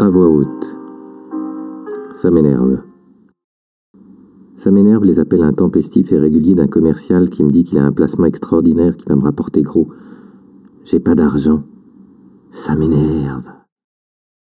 À voix haute. Ça m'énerve. Ça m'énerve les appels intempestifs et réguliers d'un commercial qui me dit qu'il a un placement extraordinaire qui va me rapporter gros. J'ai pas d'argent. Ça m'énerve.